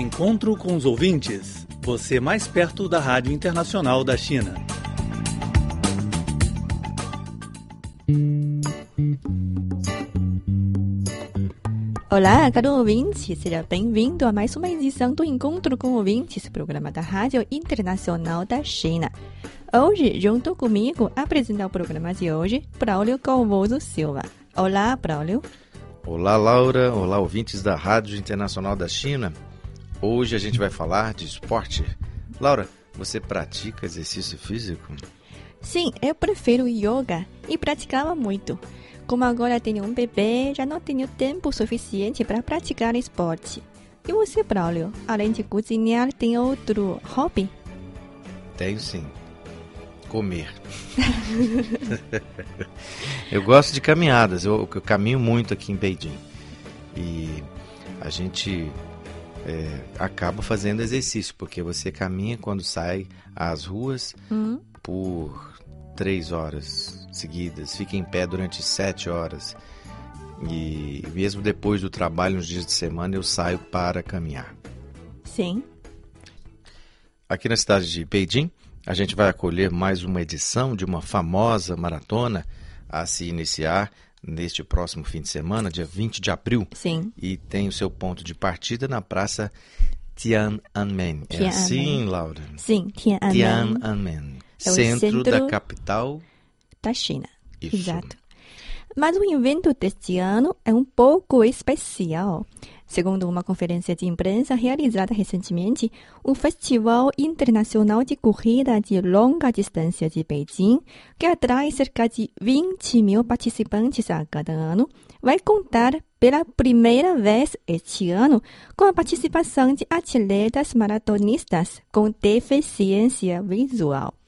Encontro com os ouvintes. Você mais perto da Rádio Internacional da China. Olá, caro ouvinte, seja bem-vindo a mais uma edição do Encontro com Ouvintes, programa da Rádio Internacional da China. Hoje, junto comigo, apresentar o programa de hoje, Braulio Calvoso Silva. Olá, Braulio. Olá, Laura. Olá, ouvintes da Rádio Internacional da China. Hoje a gente vai falar de esporte. Laura, você pratica exercício físico? Sim, eu prefiro yoga e praticava muito. Como agora tenho um bebê, já não tenho tempo suficiente para praticar esporte. E você, Braulio, além de cozinhar, tem outro hobby? Tenho sim. Comer. eu gosto de caminhadas, eu, eu, caminho muito aqui em Beijing. E a gente é, acaba fazendo exercício, porque você caminha quando sai às ruas Hum, por três horas seguidas, fica em pé durante sete horas. E mesmo depois do trabalho, nos dias de semana, eu saio para caminhar. sim. Aqui na cidade de Beijing, a gente vai acolher mais uma edição de uma famosa maratona a se iniciar neste próximo fim de semana, dia 20 de abril, Sim. e tem o seu ponto de partida na Praça Tiananmen. É Tiananmen. assim, Laura? Sim, Tiananmen Tiananmen, É o centro, da centro- capital. da China. Isso. Exato. Mas o evento deste ano é um pouco especial. Segundo uma conferência de imprensa realizada recentemente, o Festival Internacional de Corrida de Longa Distância de Beijing, que atrai cerca de 20 mil participantes a cada ano, vai contar pela primeira vez este ano com a participação de atletas maratonistas com deficiência visual.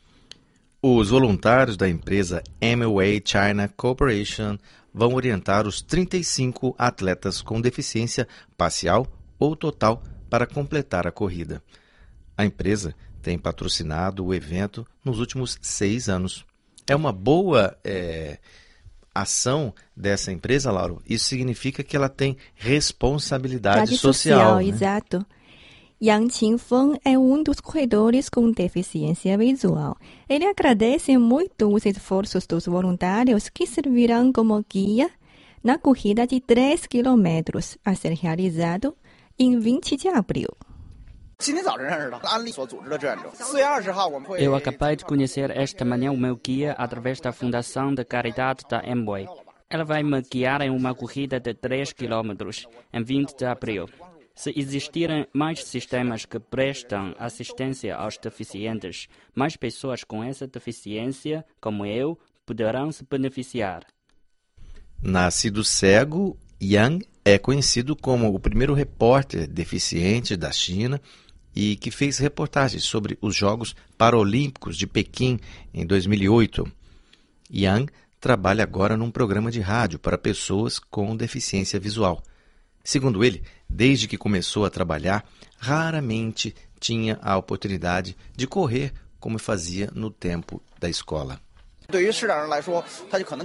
Os voluntários da empresa Amway China Corporation vão orientar os 35 atletas com deficiência parcial ou total para completar a corrida. A empresa tem patrocinado o evento nos últimos seis anos. É uma boa eh, ação dessa empresa, Lauro. Isso significa que ela tem responsabilidade Idade social. né? exato. Yang Qingfeng é um dos corredores com deficiência visual. Ele agradece muito os esforços dos voluntários que servirão como guia na corrida de 3 quilômetros a ser realizado em 20 de abril. Eu acabei de conhecer esta manhã o meu guia através da Fundação de Caridade da Amway. Ela vai me guiar em uma corrida de 3 quilômetros em 20 de abril. Se existirem mais sistemas que prestam assistência aos deficientes, mais pessoas com essa deficiência, como eu, poderão se beneficiar. Nascido cego, Yang é conhecido como o primeiro repórter deficiente da China e que fez reportagens sobre os Jogos Paralímpicos de Pequim em 2008. Yang trabalha agora num programa de rádio para pessoas com deficiência visual. Segundo ele, desde que começou a trabalhar, raramente tinha a oportunidade de correr como fazia no tempo da escola.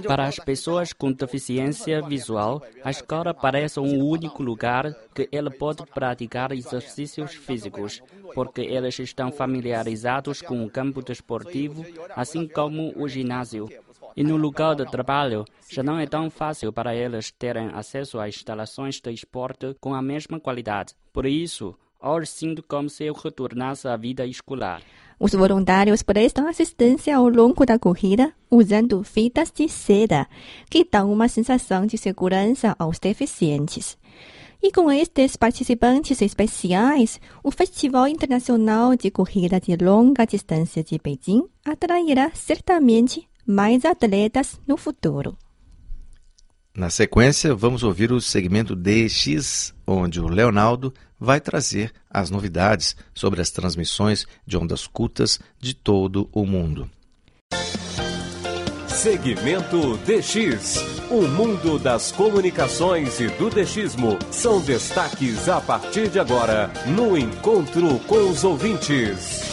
Para as pessoas com deficiência visual, a escola parece um único lugar que ele pode praticar exercícios físicos, porque elas estão familiarizados com o campo desportivo, assim como o ginásio. E no lugar de trabalho, já não é tão fácil para eles terem acesso a instalações de esporte com a mesma qualidade. Por isso, hoje sinto como se eu retornasse à vida escolar. Os voluntários prestam assistência ao longo da corrida usando fitas de seda, que dão uma sensação de segurança aos deficientes. E com estes participantes especiais, o Festival Internacional de Corrida de Longa Distância de Beijing atrairá certamente mais atletas no futuro. Na sequência, vamos ouvir o segmento DX, onde o Leonardo vai trazer as novidades sobre as transmissões de ondas curtas de todo o mundo. Segmento DX. O mundo das comunicações e do DXismo são destaques a partir de agora no Encontro com os Ouvintes.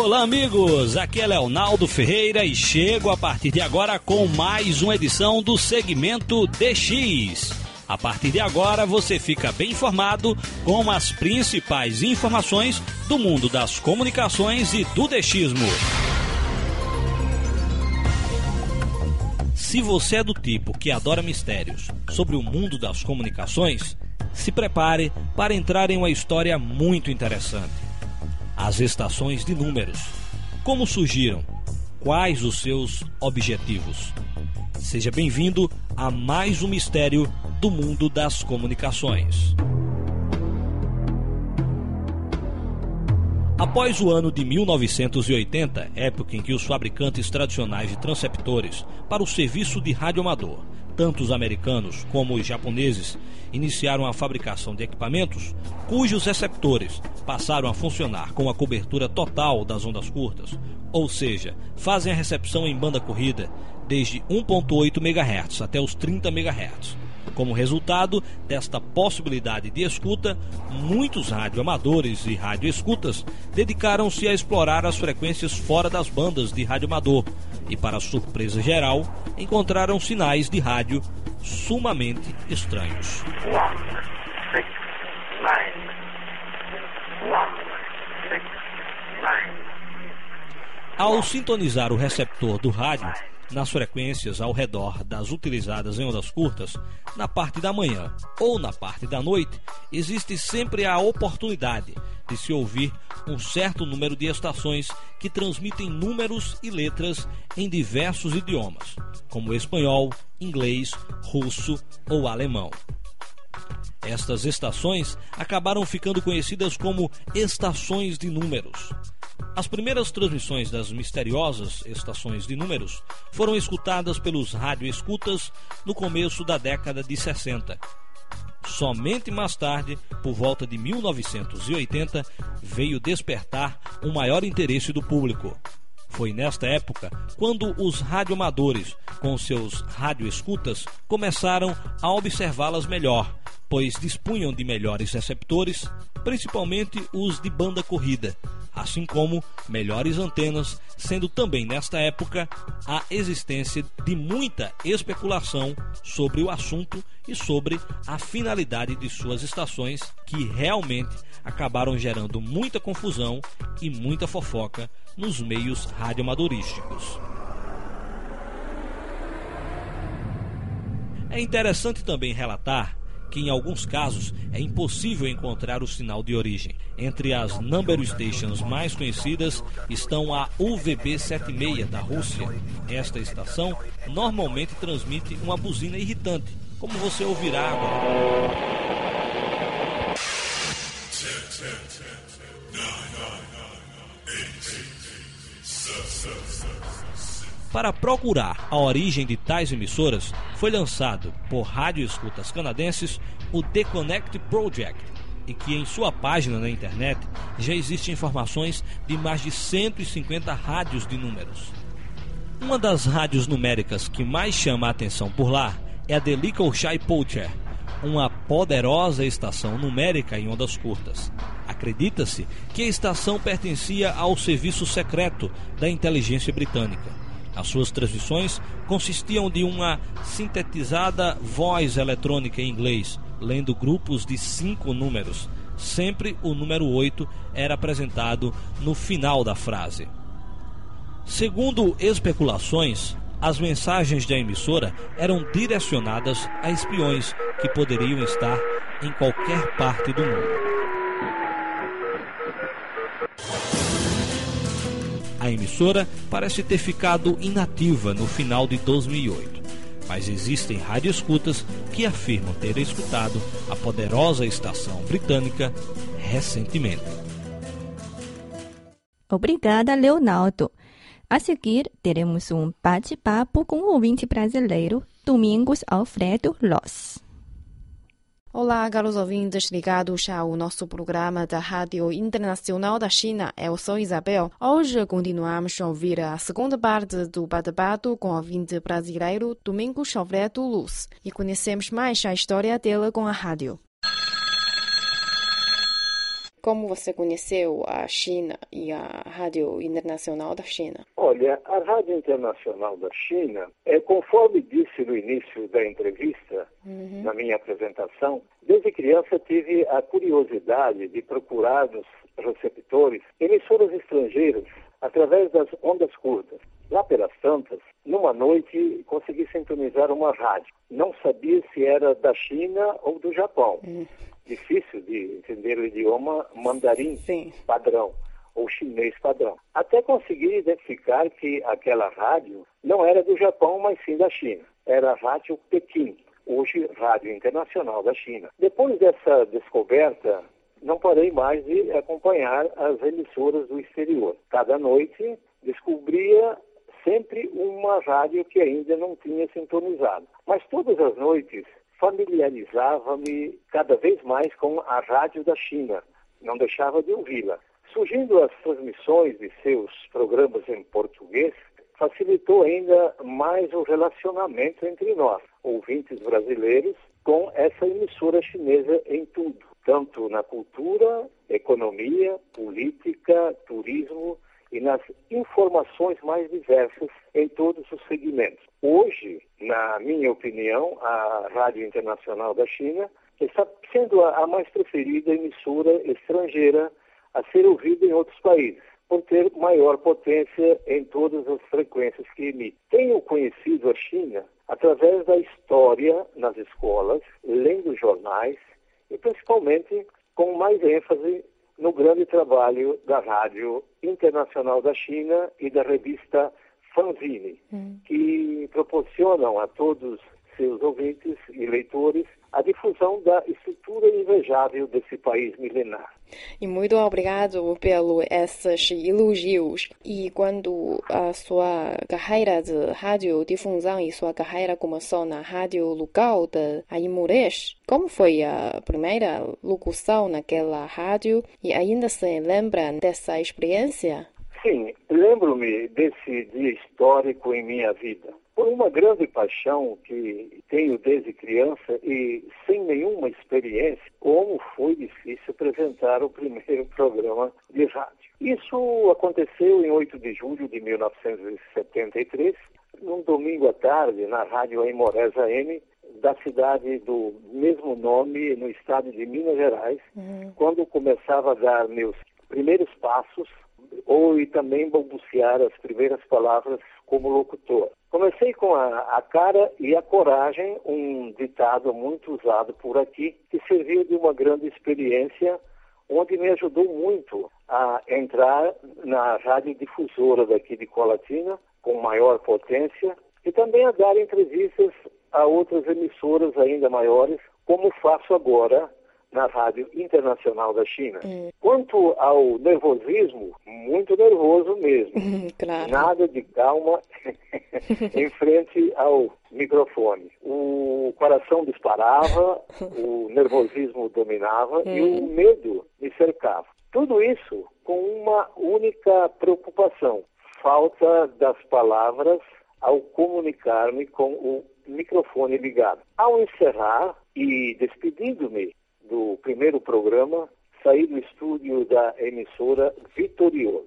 Olá, amigos! Aqui é Leonardo Ferreira e chego a partir de agora com mais uma edição do segmento DX. A partir de agora você fica bem informado com as principais informações do mundo das comunicações e do dechismo. Se você é do tipo que adora mistérios sobre o mundo das comunicações, se prepare para entrar em uma história muito interessante. As estações de números. Como surgiram? Quais os seus objetivos? Seja bem-vindo a mais um mistério do mundo das comunicações. Após o ano de 1980, época em que os fabricantes tradicionais de transceptores para o serviço de rádio amador, tanto os americanos como os japoneses, iniciaram a fabricação de equipamentos cujos receptores passaram a funcionar com a cobertura total das ondas curtas, ou seja, fazem a recepção em banda corrida desde 1.8 MHz até os 30 MHz. Como resultado desta possibilidade de escuta, muitos radioamadores e radioescutas dedicaram-se a explorar as frequências fora das bandas de radioamador e, para surpresa geral, encontraram sinais de rádio sumamente estranhos. Ao sintonizar o receptor do rádio, nas frequências ao redor das utilizadas em ondas curtas, na parte da manhã ou na parte da noite, existe sempre a oportunidade de se ouvir um certo número de estações que transmitem números e letras em diversos idiomas, como espanhol, inglês, russo ou alemão. Estas estações acabaram ficando conhecidas como estações de números. As primeiras transmissões das misteriosas estações de números foram escutadas pelos radioescutas no começo da década de 60. Somente mais tarde, por volta de 1980, veio despertar um maior interesse do público. Foi nesta época quando os radioamadores, com seus radioescutas, começaram a observá-las melhor, pois dispunham de melhores receptores, principalmente os de banda corrida, assim como melhores antenas, sendo também nesta época a existência de muita especulação sobre o assunto e sobre a finalidade de suas estações, que realmente acabaram gerando muita confusão e muita fofoca nos meios radioamadorísticos. É interessante também relatar que em alguns casos é impossível encontrar o sinal de origem. Entre as number stations mais conhecidas estão a UVB-76 da Rússia. Esta estação normalmente transmite uma buzina irritante, como você ouvirá agora. Para procurar a origem de tais emissoras, foi lançado por radioescutas canadenses o The Connect Project, e que em sua página na internet já existem informações de mais de 150 rádios de números. Uma das rádios numéricas que mais chama a atenção por lá é a The Shy Poacher, uma poderosa estação numérica em ondas curtas. Acredita-se que a estação pertencia ao serviço secreto da inteligência britânica. As suas transmissões consistiam de uma sintetizada voz eletrônica em inglês, lendo grupos de cinco números. Sempre o número 8 era apresentado no final da frase. Segundo especulações, as mensagens da emissora eram direcionadas a espiões que poderiam estar em qualquer parte do mundo. A emissora parece ter ficado inativa no final de 2008, mas existem radioescutas que afirmam ter escutado a poderosa estação britânica recentemente. Obrigada, Leonardo. A seguir, teremos um bate-papo com o ouvinte brasileiro Domingos Alfredo Loss. Olá, caros ouvintes ligados ao nosso programa da Rádio Internacional da China. Eu sou Isabel. Hoje continuamos a ouvir a segunda parte do bate-papo com o ouvinte brasileiro Domingos Alfredo Luz e conhecemos mais a história dele com a rádio. Como você conheceu a China e a Rádio Internacional da China? Olha, a Rádio Internacional da China, é, conforme disse no início da entrevista, uhum. na minha apresentação, desde criança tive a curiosidade de procurar nos receptores emissoras estrangeiras através das ondas curtas. Lá pelas tantas, numa noite, consegui sintonizar uma rádio. Não sabia se era da China ou do Japão. Hum. Difícil de entender o idioma mandarim Sim. padrão ou chinês padrão. Até consegui identificar que aquela rádio não era do Japão, mas sim da China. Era a Rádio Pequim, hoje Rádio Internacional da China. Depois dessa descoberta, não parei mais de acompanhar as emissoras do exterior. Cada noite descobria sempre uma rádio que ainda não tinha sintonizado. Mas todas as noites familiarizava-me cada vez mais com a rádio da China, não deixava de ouvi-la. Surgindo as transmissões de seus programas em português, facilitou ainda mais o relacionamento entre nós, ouvintes brasileiros, com essa emissora chinesa em tudo, tanto na cultura, economia, política, turismo e nas informações mais diversas em todos os segmentos. Hoje, na minha opinião, a Rádio Internacional da China está sendo a, mais preferida emissora estrangeira a ser ouvida em outros países, por ter maior potência em todas as frequências que emite. Tenho conhecido a China através da história nas escolas, lendo jornais e principalmente com mais ênfase no grande trabalho da Rádio Internacional da China e da revista Fanzine, hum. que proporcionam a todos seus ouvintes e leitores a difusão da estrutura invejável desse país milenar. E muito obrigado pelo esses elogios. E quando a sua carreira de radiodifusão e sua carreira começou na rádio local de Aimorés, como foi a primeira locução naquela rádio e ainda se lembra dessa experiência? Sim, lembro-me desse dia histórico em minha vida por uma grande paixão que tenho desde criança e sem nenhuma experiência, como foi difícil apresentar o primeiro programa de rádio. Isso aconteceu em 8 de julho de 1973, num domingo à tarde, na rádio Aimorés AM, da cidade do mesmo nome, no estado de Minas Gerais, uhum. quando começava a dar meus primeiros passos ou e também balbuciar as primeiras palavras como locutor. Comecei com a, a, cara e a coragem, um ditado muito usado por aqui, que serviu de uma grande experiência, onde me ajudou muito a entrar na radiodifusora daqui de Colatina, com maior potência, e também a dar entrevistas a outras emissoras ainda maiores, como faço agora na Rádio Internacional da China. Hum. Quanto ao nervosismo, muito nervoso mesmo. Hum, claro. Nada de calma em frente ao microfone. O coração disparava, o nervosismo dominava hum. e o medo me cercava. Tudo isso com uma única preocupação: falta das palavras ao comunicar-me com o microfone ligado. Ao encerrar e despedindo-me do primeiro programa, saí do estúdio da emissora Vitorioso,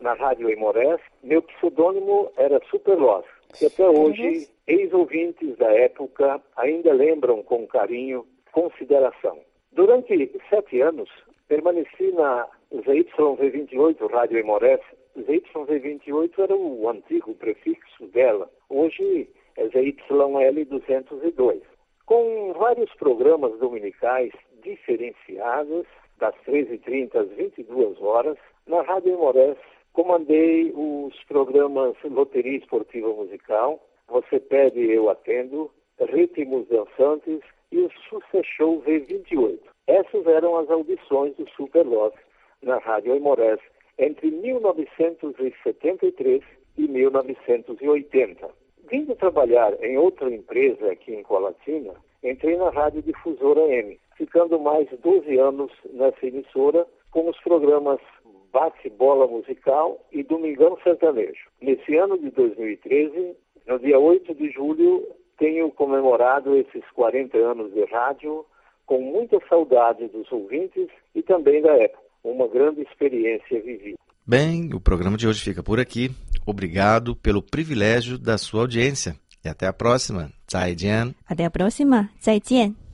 na Rádio Emorés. Meu pseudônimo era Superloss, que até hoje ex-ouvintes da época ainda lembram com carinho, consideração. Durante sete anos, permaneci na ZYV28 Rádio Emorés. ZYV28 era o antigo prefixo dela. Hoje é ZYL202. Com vários programas dominicais diferenciadas, das 13h30 às 22 horas. Na Rádio Emorés, comandei os programas Loteria Esportiva Musical, Você Pede, Eu Atendo, Ritmos Dançantes e o Success Show V28. Essas eram as audições do Super Love na Rádio Emorés entre 1973 e 1980. Vindo trabalhar em outra empresa aqui em Colatina, entrei na Rádio Difusora M ficando mais 12 anos nessa emissora com os programas Bate-Bola Musical e Domingão Sertanejo. Nesse ano de 2013, no dia 8 de julho, tenho comemorado esses 40 anos de rádio com muita saudade dos ouvintes e também da época. Uma grande experiência vivida. Bem, o programa de hoje fica por aqui. Obrigado pelo privilégio da sua audiência. E até a próxima. Zaijian. Até a próxima. Tchau.